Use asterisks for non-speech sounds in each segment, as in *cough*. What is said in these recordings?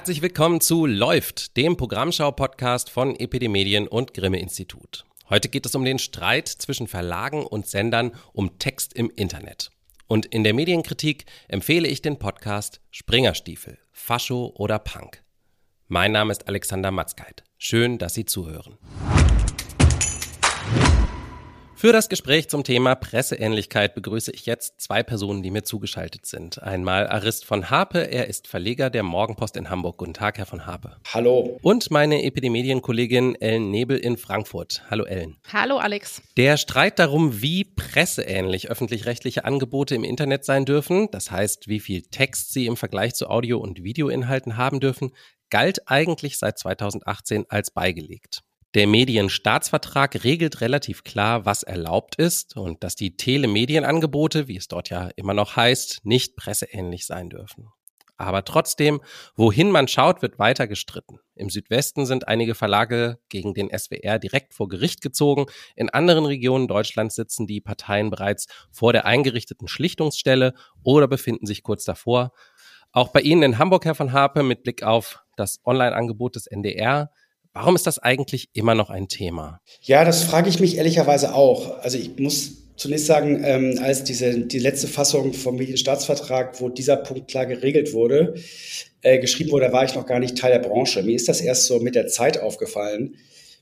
Herzlich willkommen zu Läuft, dem Programmschau-Podcast von Epidemedien und Grimme Institut. Heute geht es um den Streit zwischen Verlagen und Sendern um Text im Internet. Und in der Medienkritik empfehle ich den Podcast Springerstiefel, Fascho oder Punk. Mein Name ist Alexander Matzkeit. Schön, dass Sie zuhören. Für das Gespräch zum Thema Presseähnlichkeit begrüße ich jetzt zwei Personen, die mir zugeschaltet sind. Einmal Arist von Harpe, er ist Verleger der Morgenpost in Hamburg. Guten Tag, Herr von Harpe. Hallo. Und meine Epidemedienkollegin Ellen Nebel in Frankfurt. Hallo Ellen. Hallo Alex. Der Streit darum, wie presseähnlich öffentlich-rechtliche Angebote im Internet sein dürfen, das heißt, wie viel Text sie im Vergleich zu Audio- und Videoinhalten haben dürfen, galt eigentlich seit 2018 als beigelegt. Der Medienstaatsvertrag regelt relativ klar, was erlaubt ist und dass die Telemedienangebote, wie es dort ja immer noch heißt, nicht presseähnlich sein dürfen. Aber trotzdem, wohin man schaut, wird weiter gestritten. Im Südwesten sind einige Verlage gegen den SWR direkt vor Gericht gezogen. In anderen Regionen Deutschlands sitzen die Parteien bereits vor der eingerichteten Schlichtungsstelle oder befinden sich kurz davor. Auch bei Ihnen in Hamburg, Herr von Harpe, mit Blick auf das Online-Angebot des NDR, Warum ist das eigentlich immer noch ein Thema? Ja, das frage ich mich ehrlicherweise auch. Also ich muss zunächst sagen, ähm, als diese, die letzte Fassung vom Medienstaatsvertrag, wo dieser Punkt klar geregelt wurde, äh, geschrieben wurde, war ich noch gar nicht Teil der Branche. Mir ist das erst so mit der Zeit aufgefallen,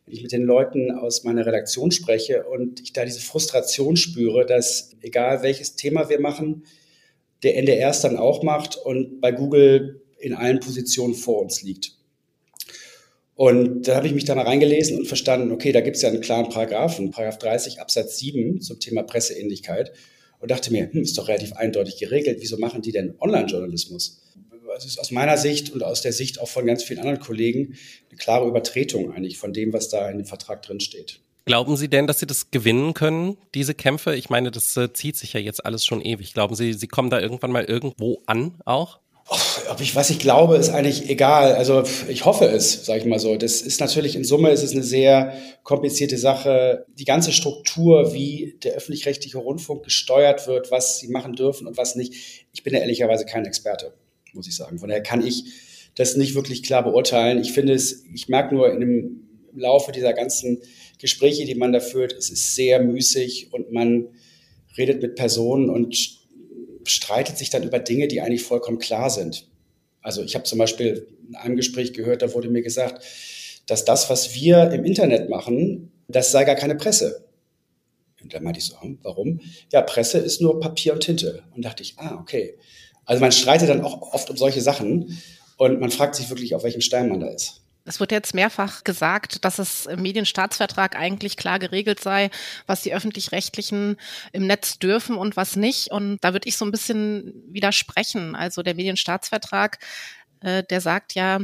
wenn ich mit den Leuten aus meiner Redaktion spreche und ich da diese Frustration spüre, dass egal welches Thema wir machen, der NDR es dann auch macht und bei Google in allen Positionen vor uns liegt. Und da habe ich mich da mal reingelesen und verstanden, okay, da gibt es ja einen klaren Paragraphen, Paragraph 30 Absatz 7 zum Thema Presseähnlichkeit und dachte mir, hm, ist doch relativ eindeutig geregelt, wieso machen die denn Online-Journalismus? Das ist aus meiner Sicht und aus der Sicht auch von ganz vielen anderen Kollegen eine klare Übertretung eigentlich von dem, was da in dem Vertrag drin steht. Glauben Sie denn, dass Sie das gewinnen können, diese Kämpfe? Ich meine, das äh, zieht sich ja jetzt alles schon ewig. Glauben Sie, Sie kommen da irgendwann mal irgendwo an auch? Ob ich was ich glaube, ist eigentlich egal. Also ich hoffe es, sage ich mal so. Das ist natürlich in Summe ist es eine sehr komplizierte Sache. Die ganze Struktur, wie der öffentlich-rechtliche Rundfunk gesteuert wird, was sie machen dürfen und was nicht. Ich bin ja ehrlicherweise kein Experte, muss ich sagen. Von daher kann ich das nicht wirklich klar beurteilen. Ich finde es, ich merke nur in dem Laufe dieser ganzen Gespräche, die man da führt, es ist sehr müßig und man redet mit Personen und streitet sich dann über Dinge, die eigentlich vollkommen klar sind. Also ich habe zum Beispiel in einem Gespräch gehört, da wurde mir gesagt, dass das, was wir im Internet machen, das sei gar keine Presse. Und da meinte ich so, hm, warum? Ja, Presse ist nur Papier und Tinte. Und dachte ich, ah, okay. Also man streitet dann auch oft um solche Sachen und man fragt sich wirklich, auf welchem Stein man da ist. Es wird jetzt mehrfach gesagt, dass es im Medienstaatsvertrag eigentlich klar geregelt sei, was die öffentlich-rechtlichen im Netz dürfen und was nicht. Und da würde ich so ein bisschen widersprechen. Also der Medienstaatsvertrag äh, der sagt ja,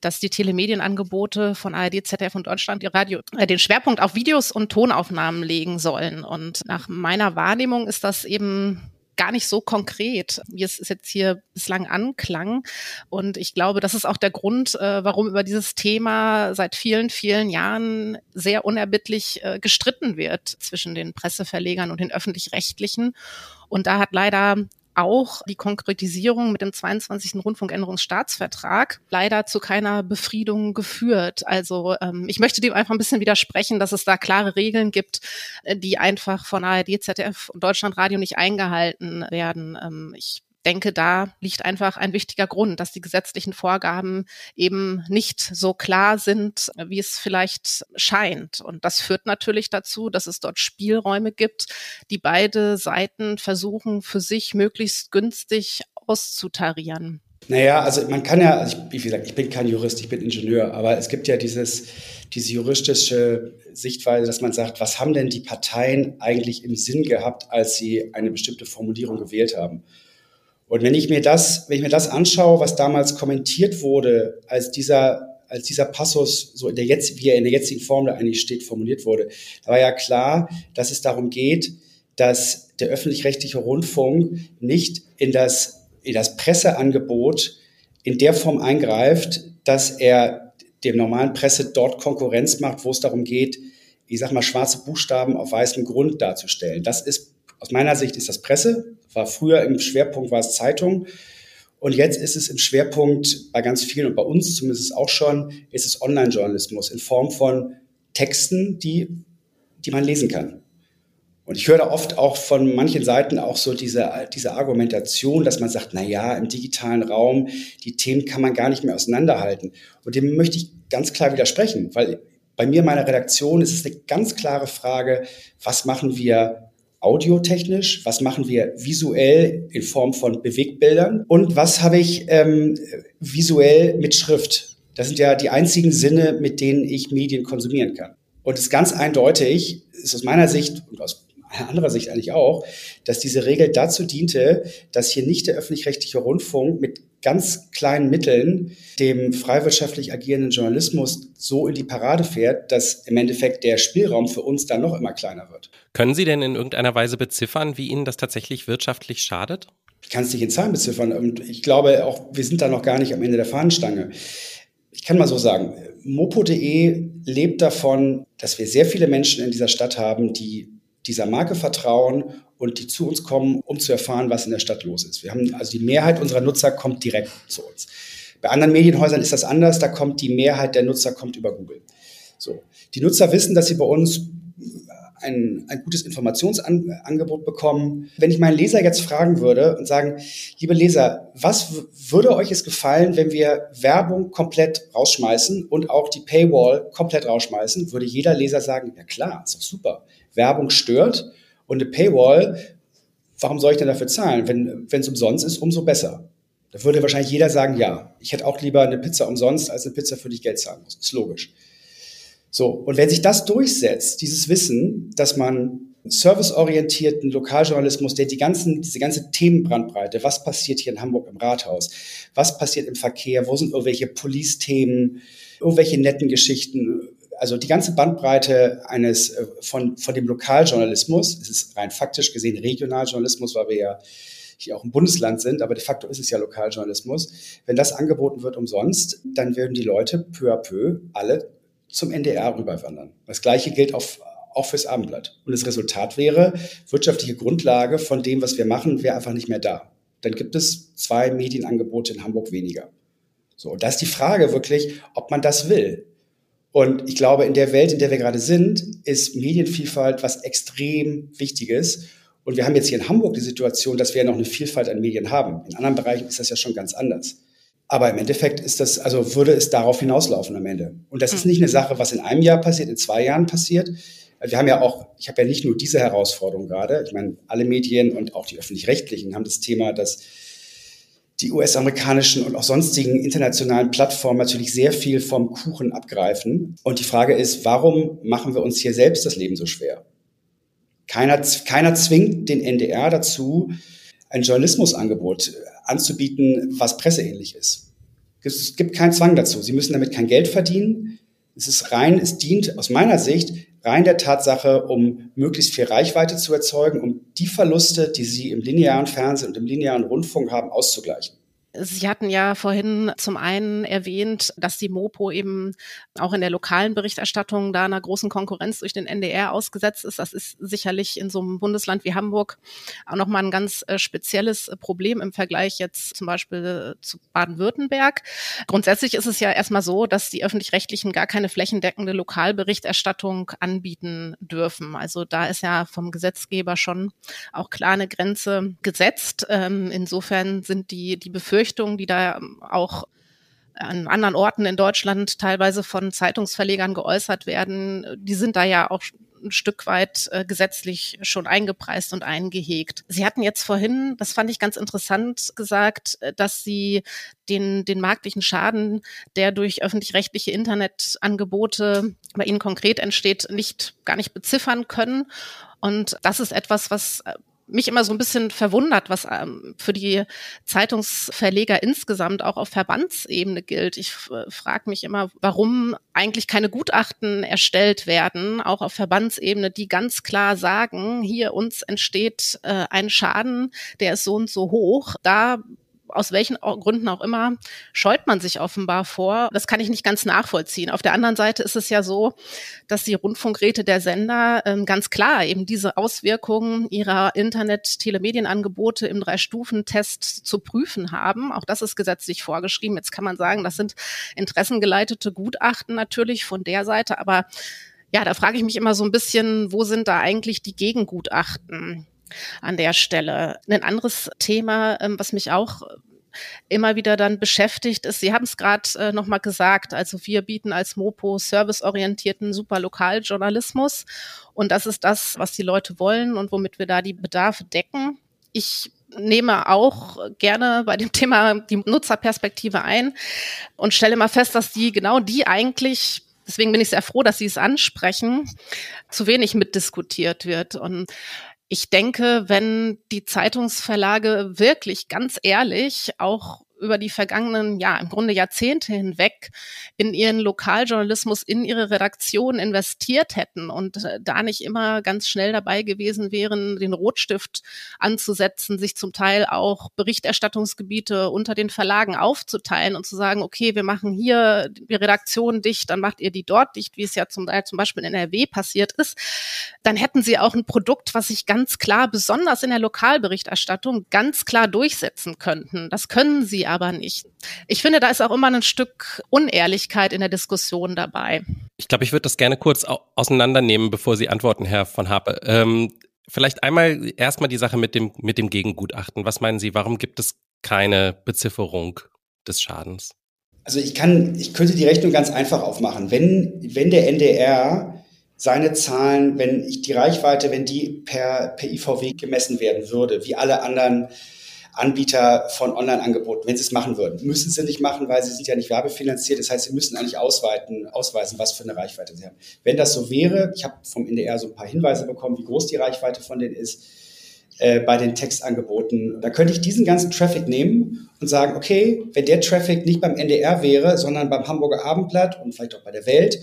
dass die Telemedienangebote von ARD, ZDF und Deutschland Radio äh, den Schwerpunkt auf Videos und Tonaufnahmen legen sollen. Und nach meiner Wahrnehmung ist das eben gar nicht so konkret, wie es jetzt hier bislang anklang. Und ich glaube, das ist auch der Grund, äh, warum über dieses Thema seit vielen, vielen Jahren sehr unerbittlich äh, gestritten wird zwischen den Presseverlegern und den öffentlich-rechtlichen. Und da hat leider auch die Konkretisierung mit dem 22. Rundfunkänderungsstaatsvertrag leider zu keiner Befriedung geführt. Also ähm, ich möchte dem einfach ein bisschen widersprechen, dass es da klare Regeln gibt, äh, die einfach von ARD, ZDF und Deutschlandradio nicht eingehalten werden. Ähm, ich denke, da liegt einfach ein wichtiger Grund, dass die gesetzlichen Vorgaben eben nicht so klar sind, wie es vielleicht scheint. Und das führt natürlich dazu, dass es dort Spielräume gibt, die beide Seiten versuchen, für sich möglichst günstig auszutarieren. Naja, also man kann ja, also ich, wie gesagt, ich bin kein Jurist, ich bin Ingenieur, aber es gibt ja dieses, diese juristische Sichtweise, dass man sagt, was haben denn die Parteien eigentlich im Sinn gehabt, als sie eine bestimmte Formulierung gewählt haben? Und wenn ich mir das, wenn ich mir das anschaue, was damals kommentiert wurde, als dieser, als dieser Passus so in der jetzt, wie er in der jetzigen Form da eigentlich steht, formuliert wurde, da war ja klar, dass es darum geht, dass der öffentlich-rechtliche Rundfunk nicht in das, in das Presseangebot in der Form eingreift, dass er dem normalen Presse dort Konkurrenz macht, wo es darum geht, ich sag mal, schwarze Buchstaben auf weißem Grund darzustellen. Das ist, aus meiner Sicht ist das Presse, war früher im Schwerpunkt war es Zeitung. Und jetzt ist es im Schwerpunkt bei ganz vielen und bei uns zumindest auch schon, ist es Online-Journalismus in Form von Texten, die, die man lesen kann. Und ich höre da oft auch von manchen Seiten auch so diese, diese Argumentation, dass man sagt, na ja, im digitalen Raum, die Themen kann man gar nicht mehr auseinanderhalten. Und dem möchte ich ganz klar widersprechen, weil bei mir in meiner Redaktion ist es eine ganz klare Frage, was machen wir audiotechnisch, was machen wir visuell in Form von Bewegbildern und was habe ich ähm, visuell mit Schrift. Das sind ja die einzigen Sinne, mit denen ich Medien konsumieren kann. Und es ist ganz eindeutig, ist aus meiner Sicht und aus anderer Sicht eigentlich auch, dass diese Regel dazu diente, dass hier nicht der öffentlich-rechtliche Rundfunk mit ganz kleinen Mitteln dem freiwirtschaftlich agierenden Journalismus so in die Parade fährt, dass im Endeffekt der Spielraum für uns dann noch immer kleiner wird. Können Sie denn in irgendeiner Weise beziffern, wie Ihnen das tatsächlich wirtschaftlich schadet? Ich kann es nicht in Zahlen beziffern und ich glaube auch, wir sind da noch gar nicht am Ende der Fahnenstange. Ich kann mal so sagen, mopo.de lebt davon, dass wir sehr viele Menschen in dieser Stadt haben, die dieser Marke vertrauen und die zu uns kommen, um zu erfahren, was in der Stadt los ist. Wir haben also die Mehrheit unserer Nutzer kommt direkt zu uns. Bei anderen Medienhäusern ist das anders, da kommt die Mehrheit der Nutzer kommt über Google. So. Die Nutzer wissen, dass sie bei uns ein, ein gutes Informationsangebot bekommen. Wenn ich meinen Leser jetzt fragen würde und sagen, liebe Leser, was würde euch es gefallen, wenn wir Werbung komplett rausschmeißen und auch die Paywall komplett rausschmeißen, würde jeder Leser sagen, ja klar, ist doch super. Werbung stört und eine Paywall, warum soll ich denn dafür zahlen? Wenn es umsonst ist, umso besser. Da würde wahrscheinlich jeder sagen, ja, ich hätte auch lieber eine Pizza umsonst als eine Pizza, für die ich Geld zahlen muss. Ist logisch. So, und wenn sich das durchsetzt, dieses Wissen, dass man serviceorientierten Lokaljournalismus, der die ganzen, diese ganze Themenbrandbreite, was passiert hier in Hamburg im Rathaus, was passiert im Verkehr, wo sind irgendwelche Police-Themen, irgendwelche netten Geschichten, also die ganze Bandbreite eines äh, von, von dem Lokaljournalismus, es ist rein faktisch gesehen Regionaljournalismus, weil wir ja hier auch ein Bundesland sind, aber de facto ist es ja Lokaljournalismus. Wenn das angeboten wird umsonst, dann werden die Leute peu à peu alle zum NDR rüberwandern. Das gleiche gilt auf, auch fürs Abendblatt. Und das Resultat wäre, wirtschaftliche Grundlage von dem, was wir machen, wäre einfach nicht mehr da. Dann gibt es zwei Medienangebote in Hamburg weniger. So, und da ist die Frage wirklich, ob man das will. Und ich glaube, in der Welt, in der wir gerade sind, ist Medienvielfalt was extrem Wichtiges. Und wir haben jetzt hier in Hamburg die Situation, dass wir ja noch eine Vielfalt an Medien haben. In anderen Bereichen ist das ja schon ganz anders. Aber im Endeffekt ist das, also würde es darauf hinauslaufen am Ende. Und das ist hm. nicht eine Sache, was in einem Jahr passiert, in zwei Jahren passiert. Wir haben ja auch, ich habe ja nicht nur diese Herausforderung gerade. Ich meine, alle Medien und auch die öffentlich-rechtlichen haben das Thema, dass die US-amerikanischen und auch sonstigen internationalen Plattformen natürlich sehr viel vom Kuchen abgreifen. Und die Frage ist, warum machen wir uns hier selbst das Leben so schwer? Keiner, keiner zwingt den NDR dazu, ein Journalismusangebot anzubieten, was presseähnlich ist. Es gibt keinen Zwang dazu. Sie müssen damit kein Geld verdienen. Es ist rein, es dient aus meiner Sicht rein der Tatsache, um möglichst viel Reichweite zu erzeugen, um die Verluste, die Sie im linearen Fernsehen und im linearen Rundfunk haben, auszugleichen. Sie hatten ja vorhin zum einen erwähnt, dass die Mopo eben auch in der lokalen Berichterstattung da einer großen Konkurrenz durch den NDR ausgesetzt ist. Das ist sicherlich in so einem Bundesland wie Hamburg auch nochmal ein ganz äh, spezielles Problem im Vergleich jetzt zum Beispiel äh, zu Baden-Württemberg. Grundsätzlich ist es ja erstmal so, dass die öffentlich-rechtlichen gar keine flächendeckende Lokalberichterstattung anbieten dürfen. Also da ist ja vom Gesetzgeber schon auch klar eine Grenze gesetzt. Ähm, insofern sind die, die Befürchtungen Befürchtungen, die da ähm, auch an anderen Orten in Deutschland teilweise von Zeitungsverlegern geäußert werden, die sind da ja auch ein Stück weit äh, gesetzlich schon eingepreist und eingehegt. Sie hatten jetzt vorhin, das fand ich ganz interessant, gesagt, äh, dass Sie den, den marktlichen Schaden, der durch öffentlich-rechtliche Internetangebote bei Ihnen konkret entsteht, nicht gar nicht beziffern können. Und das ist etwas, was äh, mich immer so ein bisschen verwundert, was ähm, für die Zeitungsverleger insgesamt auch auf Verbandsebene gilt. Ich äh, frage mich immer, warum eigentlich keine Gutachten erstellt werden, auch auf Verbandsebene, die ganz klar sagen, hier uns entsteht äh, ein Schaden, der ist so und so hoch. Da aus welchen Gründen auch immer, scheut man sich offenbar vor. Das kann ich nicht ganz nachvollziehen. Auf der anderen Seite ist es ja so, dass die Rundfunkräte der Sender ähm, ganz klar eben diese Auswirkungen ihrer Internet-Telemedienangebote im Drei-Stufen-Test zu prüfen haben. Auch das ist gesetzlich vorgeschrieben. Jetzt kann man sagen, das sind interessengeleitete Gutachten natürlich von der Seite, aber ja, da frage ich mich immer so ein bisschen, wo sind da eigentlich die Gegengutachten? An der Stelle. Ein anderes Thema, ähm, was mich auch immer wieder dann beschäftigt ist. Sie haben es gerade äh, nochmal gesagt, also wir bieten als Mopo serviceorientierten Superlokaljournalismus und das ist das, was die Leute wollen und womit wir da die Bedarfe decken. Ich nehme auch gerne bei dem Thema die Nutzerperspektive ein und stelle mal fest, dass die genau die eigentlich Deswegen bin ich sehr froh, dass Sie es ansprechen, zu wenig mitdiskutiert wird. Und ich denke, wenn die Zeitungsverlage wirklich ganz ehrlich auch über die vergangenen, ja, im Grunde Jahrzehnte hinweg in ihren Lokaljournalismus, in ihre Redaktion investiert hätten und äh, da nicht immer ganz schnell dabei gewesen wären, den Rotstift anzusetzen, sich zum Teil auch Berichterstattungsgebiete unter den Verlagen aufzuteilen und zu sagen, okay, wir machen hier die Redaktion dicht, dann macht ihr die dort dicht, wie es ja zum, zum Beispiel in NRW passiert ist, dann hätten sie auch ein Produkt, was sich ganz klar, besonders in der Lokalberichterstattung, ganz klar durchsetzen könnten. Das können sie aber nicht. Ich finde, da ist auch immer ein Stück Unehrlichkeit in der Diskussion dabei. Ich glaube, ich würde das gerne kurz auseinandernehmen, bevor Sie antworten, Herr von Hape. Ähm, vielleicht einmal erstmal die Sache mit dem, mit dem Gegengutachten. Was meinen Sie, warum gibt es keine Bezifferung des Schadens? Also ich kann, ich könnte die Rechnung ganz einfach aufmachen. Wenn, wenn der NDR seine Zahlen, wenn ich die Reichweite, wenn die per, per IVW gemessen werden würde, wie alle anderen Anbieter von Online-Angeboten, wenn sie es machen würden. Müssen sie nicht machen, weil sie sind ja nicht werbefinanziert. Das heißt, sie müssen eigentlich ausweiten, ausweisen, was für eine Reichweite sie haben. Wenn das so wäre, ich habe vom NDR so ein paar Hinweise bekommen, wie groß die Reichweite von denen ist, äh, bei den Textangeboten, da könnte ich diesen ganzen Traffic nehmen und sagen, okay, wenn der Traffic nicht beim NDR wäre, sondern beim Hamburger Abendblatt und vielleicht auch bei der Welt,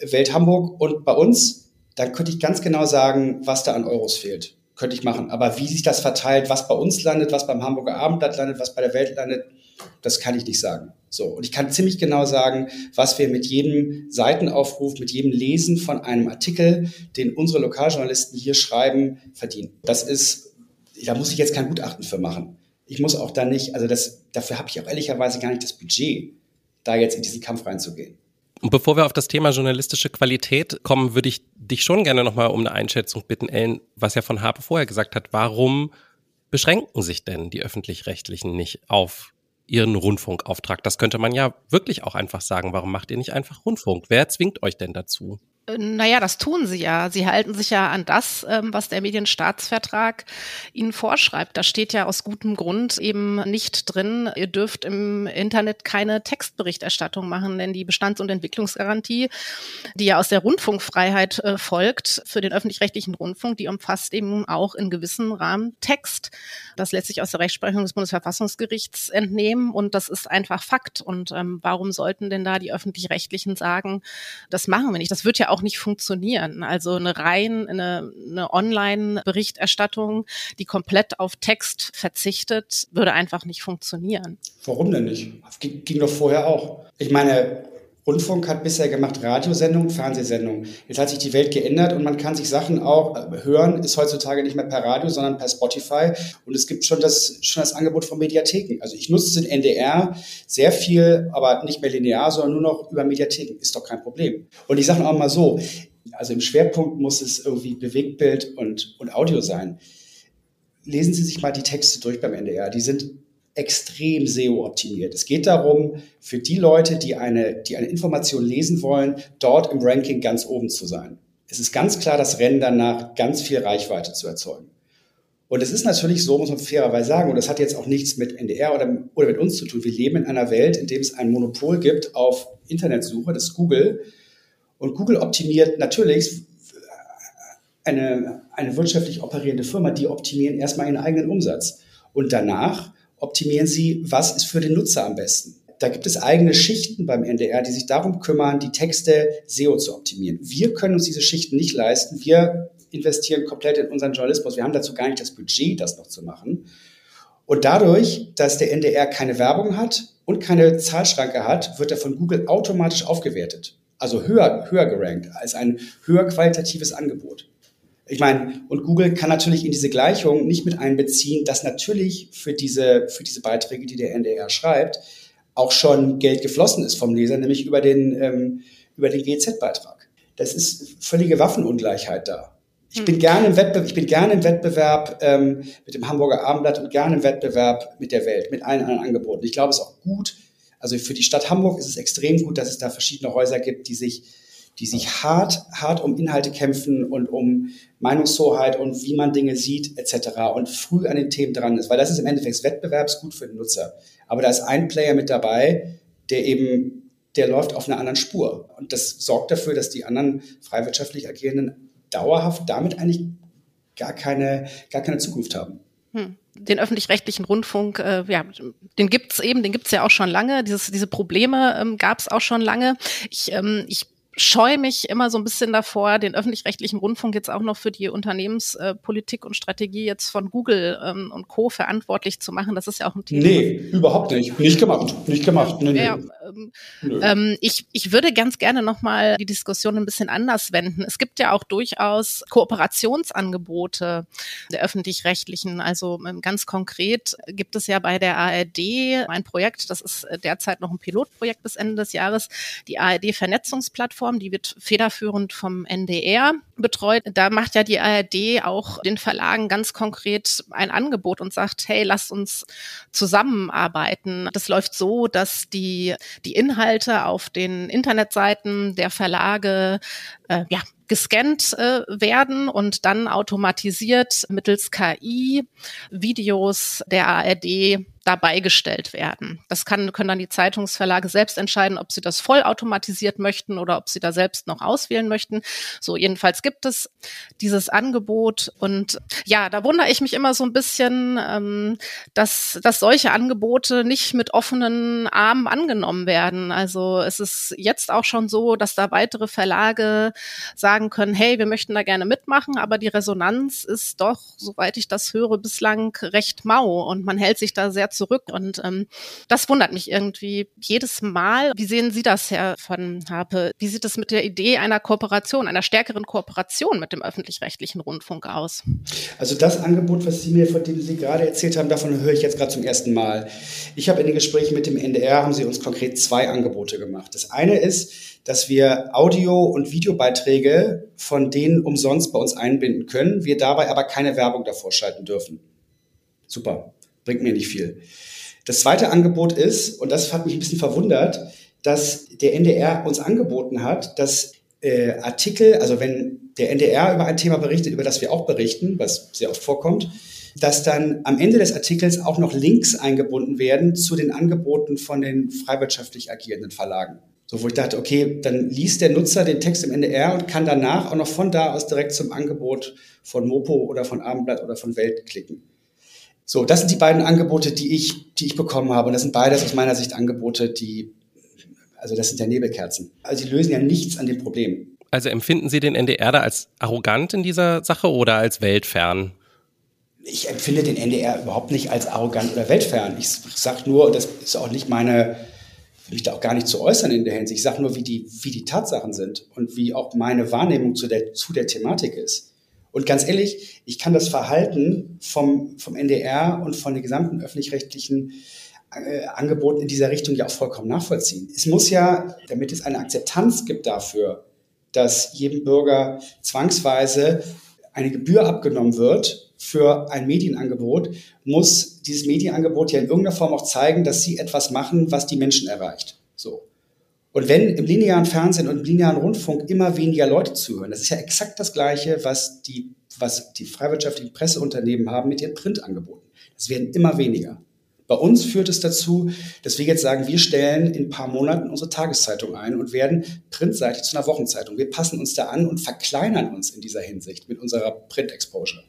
Welt Hamburg und bei uns, dann könnte ich ganz genau sagen, was da an Euros fehlt könnte ich machen. Aber wie sich das verteilt, was bei uns landet, was beim Hamburger Abendblatt landet, was bei der Welt landet, das kann ich nicht sagen. So. Und ich kann ziemlich genau sagen, was wir mit jedem Seitenaufruf, mit jedem Lesen von einem Artikel, den unsere Lokaljournalisten hier schreiben, verdienen. Das ist, da muss ich jetzt kein Gutachten für machen. Ich muss auch da nicht, also das, dafür habe ich auch ehrlicherweise gar nicht das Budget, da jetzt in diesen Kampf reinzugehen. Und bevor wir auf das Thema journalistische Qualität kommen, würde ich dich schon gerne nochmal um eine Einschätzung bitten, Ellen, was ja von Harpe vorher gesagt hat. Warum beschränken sich denn die öffentlich-rechtlichen nicht auf ihren Rundfunkauftrag? Das könnte man ja wirklich auch einfach sagen. Warum macht ihr nicht einfach Rundfunk? Wer zwingt euch denn dazu? Naja, das tun sie ja. Sie halten sich ja an das, ähm, was der Medienstaatsvertrag ihnen vorschreibt. Da steht ja aus gutem Grund eben nicht drin, ihr dürft im Internet keine Textberichterstattung machen, denn die Bestands- und Entwicklungsgarantie, die ja aus der Rundfunkfreiheit äh, folgt für den öffentlich-rechtlichen Rundfunk, die umfasst eben auch in gewissem Rahmen Text. Das lässt sich aus der Rechtsprechung des Bundesverfassungsgerichts entnehmen und das ist einfach Fakt. Und ähm, warum sollten denn da die öffentlich-rechtlichen sagen, das machen wir nicht? Das wird ja auch auch nicht funktionieren. Also eine rein, eine, eine Online-Berichterstattung, die komplett auf Text verzichtet, würde einfach nicht funktionieren. Warum denn nicht? Ging, ging doch vorher auch. Ich meine, Rundfunk hat bisher gemacht Radiosendungen, Fernsehsendungen. Jetzt hat sich die Welt geändert und man kann sich Sachen auch äh, hören, ist heutzutage nicht mehr per Radio, sondern per Spotify. Und es gibt schon das, schon das Angebot von Mediatheken. Also ich nutze den NDR sehr viel, aber nicht mehr linear, sondern nur noch über Mediatheken. Ist doch kein Problem. Und ich sage auch mal so, also im Schwerpunkt muss es irgendwie Bewegtbild und, und Audio sein. Lesen Sie sich mal die Texte durch beim NDR. Die sind extrem SEO-optimiert. Es geht darum, für die Leute, die eine, die eine Information lesen wollen, dort im Ranking ganz oben zu sein. Es ist ganz klar das Rennen danach, ganz viel Reichweite zu erzeugen. Und es ist natürlich so, muss man fairerweise sagen, und das hat jetzt auch nichts mit NDR oder, oder mit uns zu tun. Wir leben in einer Welt, in dem es ein Monopol gibt auf Internetsuche, das ist Google. Und Google optimiert natürlich eine, eine wirtschaftlich operierende Firma, die optimieren erstmal ihren eigenen Umsatz. Und danach optimieren Sie, was ist für den Nutzer am besten. Da gibt es eigene Schichten beim NDR, die sich darum kümmern, die Texte SEO zu optimieren. Wir können uns diese Schichten nicht leisten. Wir investieren komplett in unseren Journalismus. Wir haben dazu gar nicht das Budget, das noch zu machen. Und dadurch, dass der NDR keine Werbung hat und keine Zahlschranke hat, wird er von Google automatisch aufgewertet. Also höher, höher gerankt als ein höher qualitatives Angebot. Ich meine, und Google kann natürlich in diese Gleichung nicht mit einbeziehen, dass natürlich für diese, für diese Beiträge, die der NDR schreibt, auch schon Geld geflossen ist vom Leser, nämlich über den, ähm, über den GZ-Beitrag. Das ist völlige Waffenungleichheit da. Ich bin hm. gerne im Wettbewerb, ich bin gerne im Wettbewerb ähm, mit dem Hamburger Abendblatt und gerne im Wettbewerb mit der Welt, mit allen anderen Angeboten. Ich glaube, es ist auch gut. Also für die Stadt Hamburg ist es extrem gut, dass es da verschiedene Häuser gibt, die sich, die sich hart, hart um Inhalte kämpfen und um Meinungshoheit und wie man Dinge sieht etc. und früh an den Themen dran ist, weil das ist im Endeffekt wettbewerbsgut für den Nutzer. Aber da ist ein Player mit dabei, der eben, der läuft auf einer anderen Spur und das sorgt dafür, dass die anderen freiwirtschaftlich agierenden dauerhaft damit eigentlich gar keine, gar keine Zukunft haben. Hm. Den öffentlich-rechtlichen Rundfunk, äh, ja, den gibt's eben, den gibt's ja auch schon lange. Dieses, diese Probleme ähm, gab's auch schon lange. Ich, ähm, ich scheue mich immer so ein bisschen davor, den öffentlich-rechtlichen Rundfunk jetzt auch noch für die Unternehmenspolitik und Strategie jetzt von Google ähm, und Co. verantwortlich zu machen. Das ist ja auch ein Thema. Nee, überhaupt nicht. Nicht gemacht. Nicht gemacht. Nee, nee. Ja, ähm, ähm, ich, ich würde ganz gerne nochmal die Diskussion ein bisschen anders wenden. Es gibt ja auch durchaus Kooperationsangebote der öffentlich-rechtlichen. Also ähm, ganz konkret gibt es ja bei der ARD ein Projekt, das ist derzeit noch ein Pilotprojekt bis Ende des Jahres, die ARD-Vernetzungsplattform Plattform, die wird federführend vom NDR betreut. Da macht ja die ARD auch den Verlagen ganz konkret ein Angebot und sagt, hey, lasst uns zusammenarbeiten. Das läuft so, dass die, die Inhalte auf den Internetseiten der Verlage äh, ja, gescannt äh, werden und dann automatisiert mittels KI Videos der ARD dabei gestellt werden. Das kann, können dann die Zeitungsverlage selbst entscheiden, ob sie das vollautomatisiert möchten oder ob sie da selbst noch auswählen möchten. So, jedenfalls gibt es dieses Angebot. Und ja, da wundere ich mich immer so ein bisschen, ähm, dass, dass solche Angebote nicht mit offenen Armen angenommen werden. Also es ist jetzt auch schon so, dass da weitere Verlage sagen können, hey, wir möchten da gerne mitmachen, aber die Resonanz ist doch, soweit ich das höre, bislang recht mau und man hält sich da sehr zurück. Und ähm, das wundert mich irgendwie jedes Mal. Wie sehen Sie das, Herr von Harpe? Wie sieht es mit der Idee einer Kooperation, einer stärkeren Kooperation mit dem öffentlich-rechtlichen Rundfunk aus? Also das Angebot, was Sie mir, von dem Sie gerade erzählt haben, davon höre ich jetzt gerade zum ersten Mal. Ich habe in den Gesprächen mit dem NDR, haben Sie uns konkret zwei Angebote gemacht. Das eine ist, dass wir Audio- und Videobeiträge von denen umsonst bei uns einbinden können, wir dabei aber keine Werbung davor schalten dürfen. Super bringt mir nicht viel. Das zweite Angebot ist, und das hat mich ein bisschen verwundert, dass der NDR uns angeboten hat, dass äh, Artikel, also wenn der NDR über ein Thema berichtet, über das wir auch berichten, was sehr oft vorkommt, dass dann am Ende des Artikels auch noch Links eingebunden werden zu den Angeboten von den freiwirtschaftlich agierenden Verlagen. So, wo ich dachte, okay, dann liest der Nutzer den Text im NDR und kann danach auch noch von da aus direkt zum Angebot von Mopo oder von Abendblatt oder von Welt klicken. So, das sind die beiden Angebote, die ich, die ich bekommen habe. Und das sind beides aus meiner Sicht Angebote, die, also das sind ja Nebelkerzen. Also die lösen ja nichts an dem Problem. Also empfinden Sie den NDR da als arrogant in dieser Sache oder als weltfern? Ich empfinde den NDR überhaupt nicht als arrogant oder weltfern. Ich sage nur, das ist auch nicht meine, will mich da auch gar nicht zu äußern in der Hinsicht. Ich sage nur, wie die, wie die Tatsachen sind und wie auch meine Wahrnehmung zu der, zu der Thematik ist. Und ganz ehrlich, ich kann das Verhalten vom, vom NDR und von den gesamten öffentlich-rechtlichen äh, Angeboten in dieser Richtung ja auch vollkommen nachvollziehen. Es muss ja, damit es eine Akzeptanz gibt dafür, dass jedem Bürger zwangsweise eine Gebühr abgenommen wird für ein Medienangebot, muss dieses Medienangebot ja in irgendeiner Form auch zeigen, dass sie etwas machen, was die Menschen erreicht. So. Und wenn im linearen Fernsehen und im linearen Rundfunk immer weniger Leute zuhören, das ist ja exakt das Gleiche, was die, was die freiwirtschaftlichen Presseunternehmen haben mit ihren Printangeboten. Es werden immer weniger. Bei uns führt es dazu, dass wir jetzt sagen, wir stellen in ein paar Monaten unsere Tageszeitung ein und werden printseitig zu einer Wochenzeitung. Wir passen uns da an und verkleinern uns in dieser Hinsicht mit unserer Print-Exposure.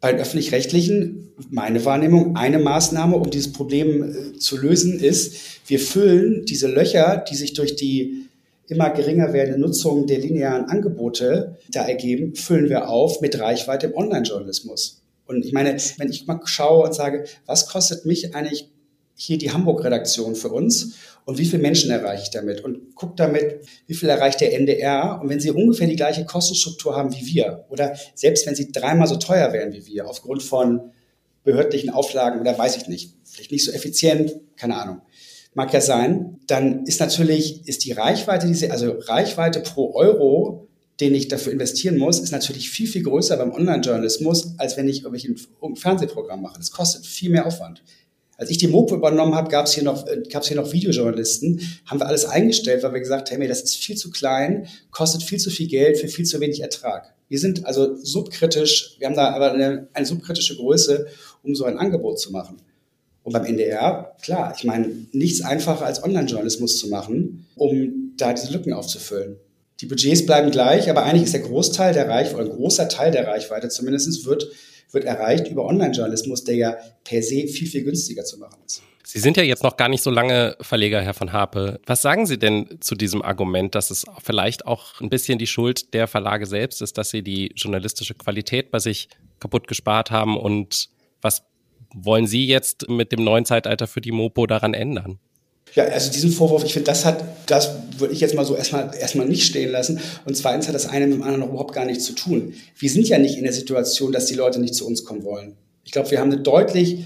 Bei den öffentlich-rechtlichen, meine Wahrnehmung, eine Maßnahme, um dieses Problem äh, zu lösen, ist, wir füllen diese Löcher, die sich durch die immer geringer werdende Nutzung der linearen Angebote da ergeben, füllen wir auf mit Reichweite im Online-Journalismus. Und ich meine, wenn ich mal schaue und sage, was kostet mich eigentlich hier die Hamburg-Redaktion für uns und wie viele Menschen erreiche ich damit? Und gucke damit, wie viel erreicht der NDR und wenn sie ungefähr die gleiche Kostenstruktur haben wie wir oder selbst wenn sie dreimal so teuer wären wie wir aufgrund von behördlichen Auflagen oder weiß ich nicht, vielleicht nicht so effizient, keine Ahnung, mag ja sein, dann ist natürlich, ist die Reichweite, diese, also Reichweite pro Euro, den ich dafür investieren muss, ist natürlich viel, viel größer beim Online-Journalismus, als wenn ich irgendwelche Fernsehprogramm mache. Das kostet viel mehr Aufwand. Als ich die Mopo übernommen habe, gab es hier noch, äh, hier noch Videojournalisten, haben wir alles eingestellt, weil wir gesagt haben, hey, das ist viel zu klein, kostet viel zu viel Geld für viel zu wenig Ertrag. Wir sind also subkritisch, wir haben da aber eine, eine subkritische Größe, um so ein Angebot zu machen. Und beim NDR, klar, ich meine, nichts einfacher als Online-Journalismus zu machen, um da diese Lücken aufzufüllen. Die Budgets bleiben gleich, aber eigentlich ist der Großteil der Reichweite, ein großer Teil der Reichweite zumindest, wird wird erreicht über Online-Journalismus, der ja per se viel, viel günstiger zu machen ist. Sie sind ja jetzt noch gar nicht so lange Verleger, Herr von Harpe. Was sagen Sie denn zu diesem Argument, dass es vielleicht auch ein bisschen die Schuld der Verlage selbst ist, dass sie die journalistische Qualität bei sich kaputt gespart haben? Und was wollen Sie jetzt mit dem neuen Zeitalter für die Mopo daran ändern? Ja, also diesen Vorwurf, ich finde, das hat, das würde ich jetzt mal so erstmal, erstmal nicht stehen lassen. Und zweitens hat das eine mit dem anderen überhaupt gar nichts zu tun. Wir sind ja nicht in der Situation, dass die Leute nicht zu uns kommen wollen. Ich glaube, wir haben eine deutlich,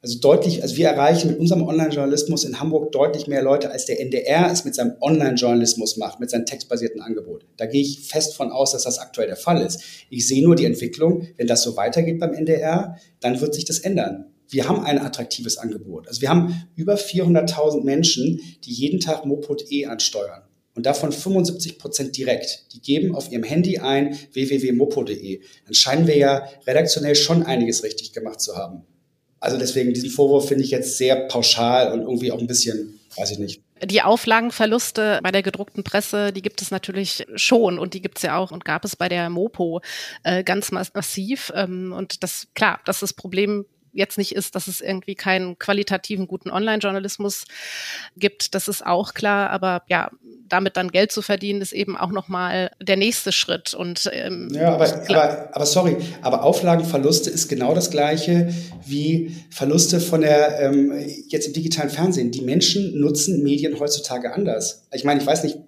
also deutlich, also wir erreichen mit unserem Online-Journalismus in Hamburg deutlich mehr Leute, als der NDR es mit seinem Online-Journalismus macht, mit seinem textbasierten Angebot. Da gehe ich fest von aus, dass das aktuell der Fall ist. Ich sehe nur die Entwicklung, wenn das so weitergeht beim NDR, dann wird sich das ändern wir haben ein attraktives Angebot. Also wir haben über 400.000 Menschen, die jeden Tag Mopod.e ansteuern. Und davon 75 Prozent direkt. Die geben auf ihrem Handy ein www.mopo.de. Dann scheinen wir ja redaktionell schon einiges richtig gemacht zu haben. Also deswegen diesen Vorwurf finde ich jetzt sehr pauschal und irgendwie auch ein bisschen, weiß ich nicht. Die Auflagenverluste bei der gedruckten Presse, die gibt es natürlich schon und die gibt es ja auch und gab es bei der Mopo äh, ganz massiv. Ähm, und das, klar, das ist das Problem jetzt nicht ist, dass es irgendwie keinen qualitativen guten Online-Journalismus gibt, das ist auch klar. Aber ja, damit dann Geld zu verdienen, ist eben auch nochmal der nächste Schritt. Und ähm, ja, aber, aber, aber sorry, aber Auflagenverluste ist genau das gleiche wie Verluste von der ähm, jetzt im digitalen Fernsehen. Die Menschen nutzen Medien heutzutage anders. Ich meine, ich weiß nicht,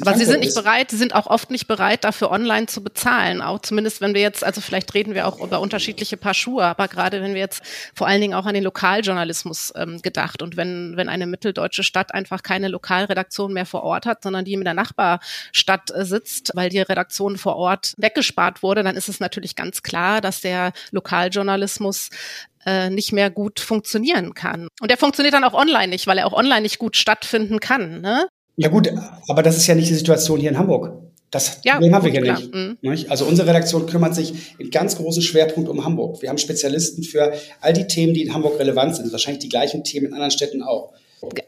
aber sie sind nicht bereit, sie sind auch oft nicht bereit, dafür online zu bezahlen. Auch zumindest, wenn wir jetzt, also vielleicht reden wir auch über unterschiedliche Paar Schuhe, aber gerade wenn wir jetzt vor allen Dingen auch an den Lokaljournalismus ähm, gedacht und wenn, wenn eine mitteldeutsche Stadt einfach keine Lokalredaktion mehr vor Ort hat, sondern die in der Nachbarstadt äh, sitzt, weil die Redaktion vor Ort weggespart wurde, dann ist es natürlich ganz klar, dass der Lokaljournalismus äh, nicht mehr gut funktionieren kann. Und der funktioniert dann auch online nicht, weil er auch online nicht gut stattfinden kann. Ne? Ja gut, aber das ist ja nicht die Situation hier in Hamburg. Das ja, Problem haben wir hier nicht, mhm. nicht. Also unsere Redaktion kümmert sich in ganz großen Schwerpunkt um Hamburg. Wir haben Spezialisten für all die Themen, die in Hamburg relevant sind. Wahrscheinlich die gleichen Themen in anderen Städten auch.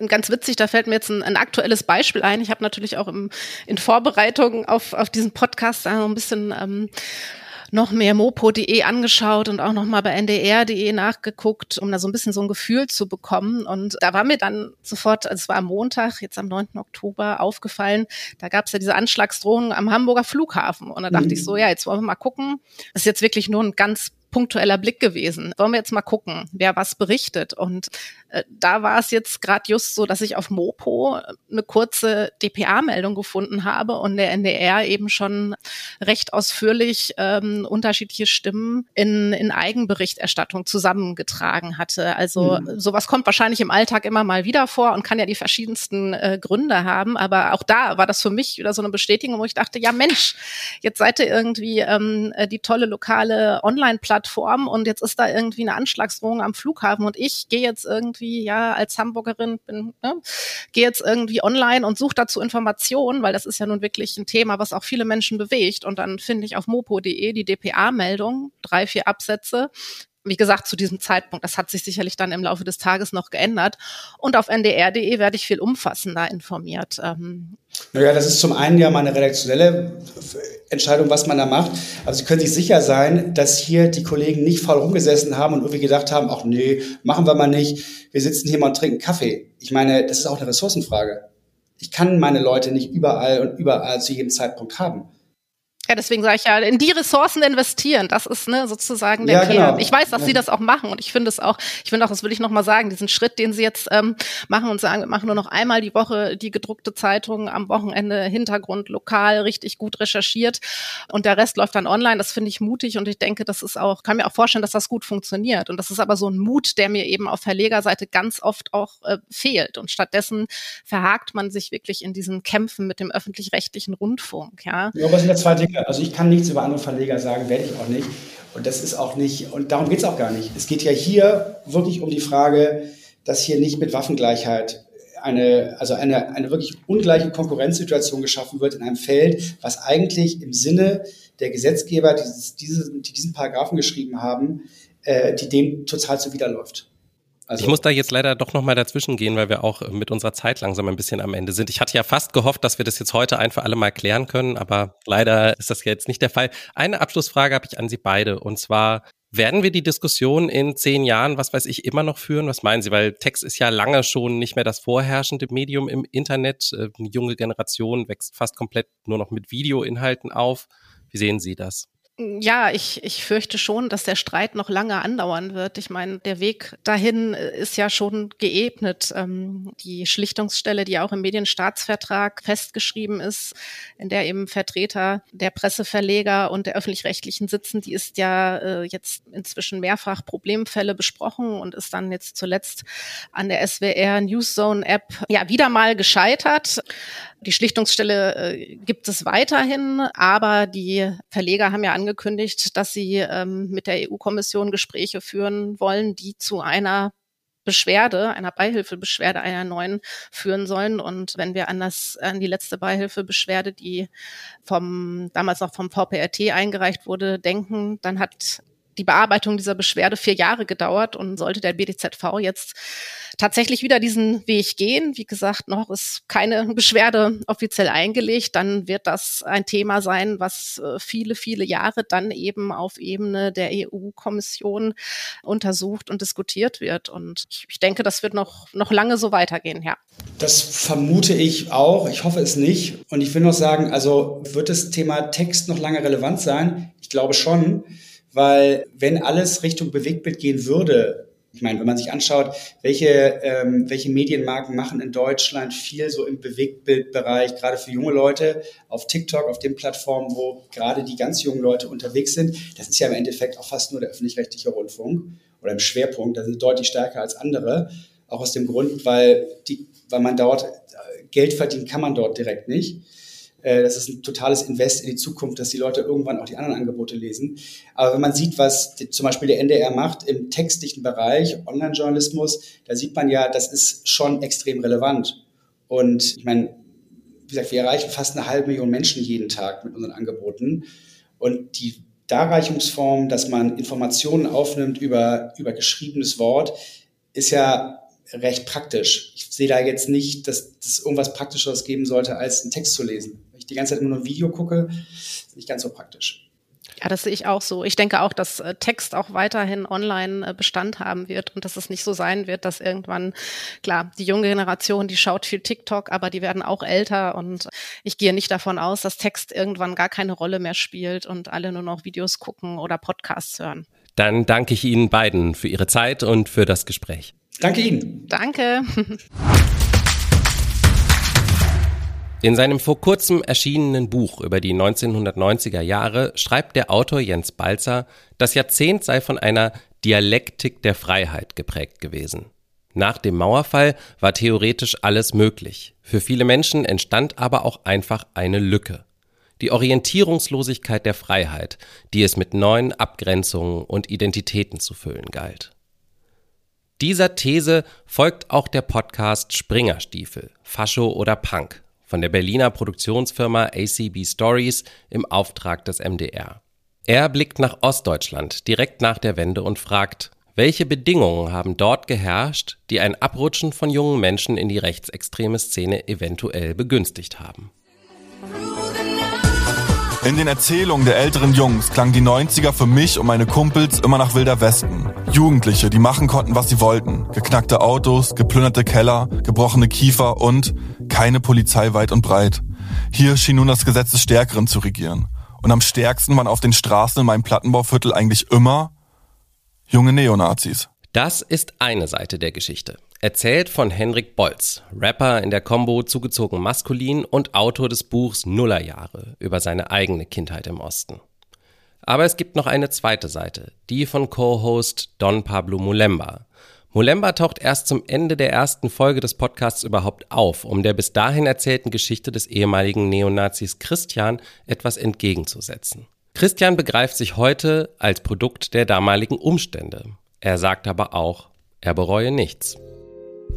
Ganz witzig, da fällt mir jetzt ein, ein aktuelles Beispiel ein. Ich habe natürlich auch im, in Vorbereitung auf, auf diesen Podcast ein bisschen ähm, noch mehr mopo.de angeschaut und auch noch mal bei ndr.de nachgeguckt, um da so ein bisschen so ein Gefühl zu bekommen. Und da war mir dann sofort, also es war am Montag, jetzt am 9. Oktober, aufgefallen, da gab es ja diese Anschlagsdrohungen am Hamburger Flughafen. Und da dachte mhm. ich so, ja, jetzt wollen wir mal gucken. Das ist jetzt wirklich nur ein ganz punktueller Blick gewesen. Wollen wir jetzt mal gucken, wer was berichtet. Und da war es jetzt gerade just so, dass ich auf Mopo eine kurze DPA-Meldung gefunden habe und der NDR eben schon recht ausführlich ähm, unterschiedliche Stimmen in, in Eigenberichterstattung zusammengetragen hatte. Also mhm. sowas kommt wahrscheinlich im Alltag immer mal wieder vor und kann ja die verschiedensten äh, Gründe haben. Aber auch da war das für mich wieder so eine Bestätigung, wo ich dachte, ja Mensch, jetzt seid ihr irgendwie ähm, die tolle lokale Online-Plattform und jetzt ist da irgendwie eine Anschlagsdrohung am Flughafen und ich gehe jetzt irgendwie irgendwie, ja, als Hamburgerin bin, ne, gehe jetzt irgendwie online und suche dazu Informationen, weil das ist ja nun wirklich ein Thema, was auch viele Menschen bewegt. Und dann finde ich auf mopo.de die DPA-Meldung, drei, vier Absätze, wie gesagt, zu diesem Zeitpunkt, das hat sich sicherlich dann im Laufe des Tages noch geändert. Und auf ndr.de werde ich viel umfassender informiert. Ähm naja, das ist zum einen ja mal eine redaktionelle Entscheidung, was man da macht. Aber Sie können sich sicher sein, dass hier die Kollegen nicht faul rumgesessen haben und irgendwie gedacht haben, ach nee, machen wir mal nicht. Wir sitzen hier mal und trinken Kaffee. Ich meine, das ist auch eine Ressourcenfrage. Ich kann meine Leute nicht überall und überall zu jedem Zeitpunkt haben. Ja, deswegen sage ich ja, in die Ressourcen investieren, das ist ne, sozusagen der ja, Kern. Genau. Ich weiß, dass ja. Sie das auch machen und ich finde es auch, ich finde auch, das will ich nochmal sagen, diesen Schritt, den Sie jetzt ähm, machen und sagen, wir machen nur noch einmal die Woche die gedruckte Zeitung am Wochenende, Hintergrund, lokal, richtig gut recherchiert und der Rest läuft dann online, das finde ich mutig und ich denke, das ist auch, kann mir auch vorstellen, dass das gut funktioniert und das ist aber so ein Mut, der mir eben auf Verlegerseite ganz oft auch äh, fehlt und stattdessen verhakt man sich wirklich in diesen Kämpfen mit dem öffentlich-rechtlichen Rundfunk, ja. Ja, aber sind ja zwei Dinge also ich kann nichts über andere Verleger sagen, werde ich auch nicht. Und das ist auch nicht, und darum geht es auch gar nicht. Es geht ja hier wirklich um die Frage, dass hier nicht mit Waffengleichheit eine, also eine, eine wirklich ungleiche Konkurrenzsituation geschaffen wird in einem Feld, was eigentlich im Sinne der Gesetzgeber, die, diese, die diesen Paragraphen geschrieben haben, äh, die dem total zuwiderläuft. Also ich muss da jetzt leider doch nochmal dazwischen gehen, weil wir auch mit unserer Zeit langsam ein bisschen am Ende sind. Ich hatte ja fast gehofft, dass wir das jetzt heute ein für alle Mal klären können, aber leider ist das jetzt nicht der Fall. Eine Abschlussfrage habe ich an Sie beide und zwar, werden wir die Diskussion in zehn Jahren, was weiß ich, immer noch führen? Was meinen Sie? Weil Text ist ja lange schon nicht mehr das vorherrschende Medium im Internet. Äh, eine junge Generation wächst fast komplett nur noch mit Videoinhalten auf. Wie sehen Sie das? Ja, ich, ich fürchte schon, dass der Streit noch lange andauern wird. Ich meine, der Weg dahin äh, ist ja schon geebnet. Ähm, die Schlichtungsstelle, die auch im Medienstaatsvertrag festgeschrieben ist, in der eben Vertreter der Presseverleger und der öffentlich-rechtlichen sitzen, die ist ja äh, jetzt inzwischen mehrfach Problemfälle besprochen und ist dann jetzt zuletzt an der SWR Newszone App ja wieder mal gescheitert. Die Schlichtungsstelle äh, gibt es weiterhin, aber die Verleger haben ja angekündigt, dass sie ähm, mit der EU-Kommission Gespräche führen wollen, die zu einer Beschwerde, einer Beihilfebeschwerde einer neuen führen sollen. Und wenn wir an das, an die letzte Beihilfebeschwerde, die vom, damals noch vom VPRT eingereicht wurde, denken, dann hat die Bearbeitung dieser Beschwerde vier Jahre gedauert und sollte der BDZV jetzt tatsächlich wieder diesen Weg gehen, wie gesagt, noch ist keine Beschwerde offiziell eingelegt, dann wird das ein Thema sein, was äh, viele, viele Jahre dann eben auf Ebene der EU-Kommission untersucht und diskutiert wird. Und ich denke, das wird noch, noch lange so weitergehen, ja. Das vermute ich auch. Ich hoffe es nicht. Und ich will noch sagen, also wird das Thema Text noch lange relevant sein? Ich glaube schon weil wenn alles Richtung Bewegtbild gehen würde, ich meine, wenn man sich anschaut, welche, ähm, welche Medienmarken machen in Deutschland viel so im Bewegtbildbereich, gerade für junge Leute, auf TikTok, auf den Plattformen, wo gerade die ganz jungen Leute unterwegs sind, das ist ja im Endeffekt auch fast nur der öffentlich-rechtliche Rundfunk oder im Schwerpunkt, da sind deutlich stärker als andere. Auch aus dem Grund, weil, die, weil man dort äh, Geld verdienen kann man dort direkt nicht. Äh, das ist ein totales Invest in die Zukunft, dass die Leute irgendwann auch die anderen Angebote lesen. Aber wenn man sieht, was die, zum Beispiel der NDR macht im textlichen Bereich, Online-Journalismus, da sieht man ja, das ist schon extrem relevant. Und ich meine, wie gesagt, wir erreichen fast eine halbe Million Menschen jeden Tag mit unseren Angeboten. Und die Darreichungsform, dass man Informationen aufnimmt über, über geschriebenes Wort, ist ja recht praktisch. Ich sehe da jetzt nicht, dass es irgendwas Praktischeres geben sollte, als einen Text zu lesen ich die ganze Zeit nur ein Video gucke, ist nicht ganz so praktisch. Ja, das sehe ich auch so. Ich denke auch, dass äh, Text auch weiterhin online äh, Bestand haben wird und dass es nicht so sein wird, dass irgendwann, klar, die junge Generation, die schaut viel TikTok, aber die werden auch älter und ich gehe nicht davon aus, dass Text irgendwann gar keine Rolle mehr spielt und alle nur noch Videos gucken oder Podcasts hören. Dann danke ich Ihnen beiden für Ihre Zeit und für das Gespräch. Danke Ihnen. Danke. *laughs* In seinem vor kurzem erschienenen Buch über die 1990er Jahre schreibt der Autor Jens Balzer, das Jahrzehnt sei von einer Dialektik der Freiheit geprägt gewesen. Nach dem Mauerfall war theoretisch alles möglich. Für viele Menschen entstand aber auch einfach eine Lücke. Die Orientierungslosigkeit der Freiheit, die es mit neuen Abgrenzungen und Identitäten zu füllen galt. Dieser These folgt auch der Podcast Springerstiefel, Fascho oder Punk von der Berliner Produktionsfirma ACB Stories im Auftrag des MDR. Er blickt nach Ostdeutschland direkt nach der Wende und fragt, welche Bedingungen haben dort geherrscht, die ein Abrutschen von jungen Menschen in die rechtsextreme Szene eventuell begünstigt haben? In den Erzählungen der älteren Jungs klangen die 90er für mich und meine Kumpels immer nach Wilder Westen. Jugendliche, die machen konnten, was sie wollten. Geknackte Autos, geplünderte Keller, gebrochene Kiefer und keine Polizei weit und breit. Hier schien nun das Gesetz des Stärkeren zu regieren. Und am stärksten waren auf den Straßen in meinem Plattenbauviertel eigentlich immer junge Neonazis. Das ist eine Seite der Geschichte. Erzählt von Henrik Bolz, Rapper in der Combo zugezogen maskulin und Autor des Buchs Nullerjahre über seine eigene Kindheit im Osten. Aber es gibt noch eine zweite Seite, die von Co-Host Don Pablo Mulemba. Mulemba taucht erst zum Ende der ersten Folge des Podcasts überhaupt auf, um der bis dahin erzählten Geschichte des ehemaligen Neonazis Christian etwas entgegenzusetzen. Christian begreift sich heute als Produkt der damaligen Umstände. Er sagt aber auch, er bereue nichts.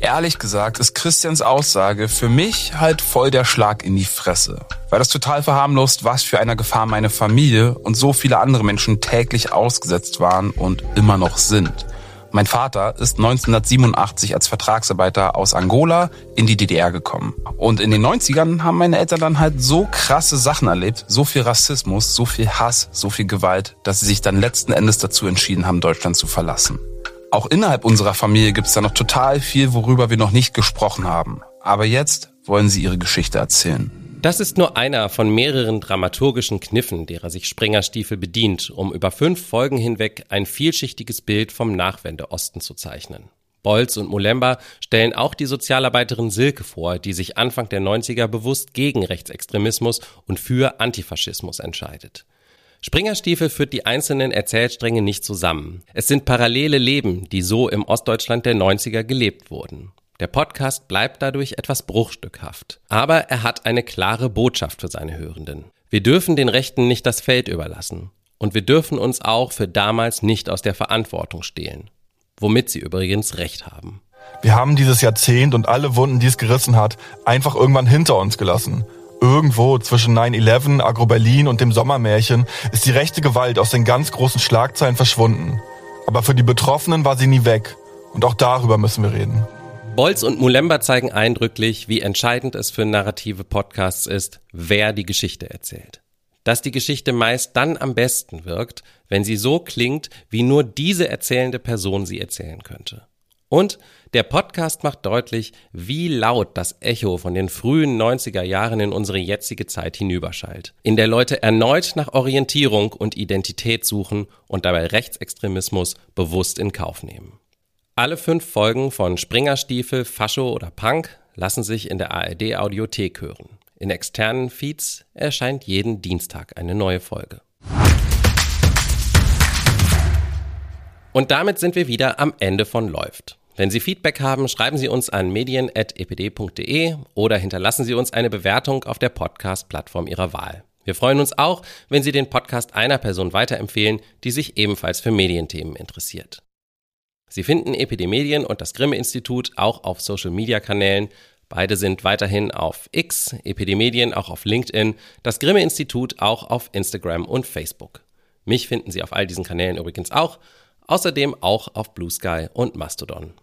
Ehrlich gesagt ist Christians Aussage für mich halt voll der Schlag in die Fresse. Weil das total verharmlost, was für einer Gefahr meine Familie und so viele andere Menschen täglich ausgesetzt waren und immer noch sind. Mein Vater ist 1987 als Vertragsarbeiter aus Angola in die DDR gekommen. Und in den 90ern haben meine Eltern dann halt so krasse Sachen erlebt, so viel Rassismus, so viel Hass, so viel Gewalt, dass sie sich dann letzten Endes dazu entschieden haben, Deutschland zu verlassen. Auch innerhalb unserer Familie gibt es da noch total viel, worüber wir noch nicht gesprochen haben. Aber jetzt wollen sie ihre Geschichte erzählen. Das ist nur einer von mehreren dramaturgischen Kniffen, derer sich Springerstiefel bedient, um über fünf Folgen hinweg ein vielschichtiges Bild vom Nachwendeosten zu zeichnen. Bolz und Molemba stellen auch die Sozialarbeiterin Silke vor, die sich Anfang der 90er bewusst gegen Rechtsextremismus und für Antifaschismus entscheidet. Springerstiefel führt die einzelnen Erzählstränge nicht zusammen. Es sind parallele Leben, die so im Ostdeutschland der 90er gelebt wurden. Der Podcast bleibt dadurch etwas bruchstückhaft. Aber er hat eine klare Botschaft für seine Hörenden. Wir dürfen den Rechten nicht das Feld überlassen. Und wir dürfen uns auch für damals nicht aus der Verantwortung stehlen. Womit sie übrigens recht haben. Wir haben dieses Jahrzehnt und alle Wunden, die es gerissen hat, einfach irgendwann hinter uns gelassen. Irgendwo zwischen 9-11, Agro-Berlin und dem Sommermärchen ist die rechte Gewalt aus den ganz großen Schlagzeilen verschwunden. Aber für die Betroffenen war sie nie weg. Und auch darüber müssen wir reden. Bolz und Mulemba zeigen eindrücklich, wie entscheidend es für narrative Podcasts ist, wer die Geschichte erzählt. Dass die Geschichte meist dann am besten wirkt, wenn sie so klingt, wie nur diese erzählende Person sie erzählen könnte. Und der Podcast macht deutlich, wie laut das Echo von den frühen 90er Jahren in unsere jetzige Zeit hinüberschallt, in der Leute erneut nach Orientierung und Identität suchen und dabei Rechtsextremismus bewusst in Kauf nehmen. Alle fünf Folgen von Springerstiefel, Fascho oder Punk lassen sich in der ARD Audiothek hören. In externen Feeds erscheint jeden Dienstag eine neue Folge. Und damit sind wir wieder am Ende von Läuft. Wenn Sie Feedback haben, schreiben Sie uns an medien.epd.de oder hinterlassen Sie uns eine Bewertung auf der Podcast-Plattform Ihrer Wahl. Wir freuen uns auch, wenn Sie den Podcast einer Person weiterempfehlen, die sich ebenfalls für Medienthemen interessiert. Sie finden EPD Medien und das Grimme Institut auch auf Social Media Kanälen. Beide sind weiterhin auf X, EPD Medien auch auf LinkedIn, das Grimme Institut auch auf Instagram und Facebook. Mich finden Sie auf all diesen Kanälen übrigens auch, außerdem auch auf Blue Sky und Mastodon.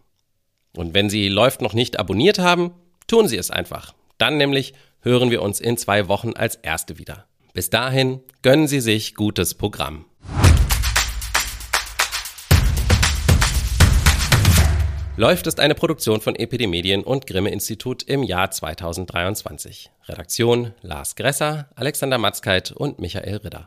Und wenn Sie Läuft noch nicht abonniert haben, tun Sie es einfach. Dann nämlich hören wir uns in zwei Wochen als Erste wieder. Bis dahin gönnen Sie sich gutes Programm. Läuft ist eine Produktion von EPD Medien und Grimme Institut im Jahr 2023. Redaktion Lars Gresser, Alexander Matzkeit und Michael Ridder.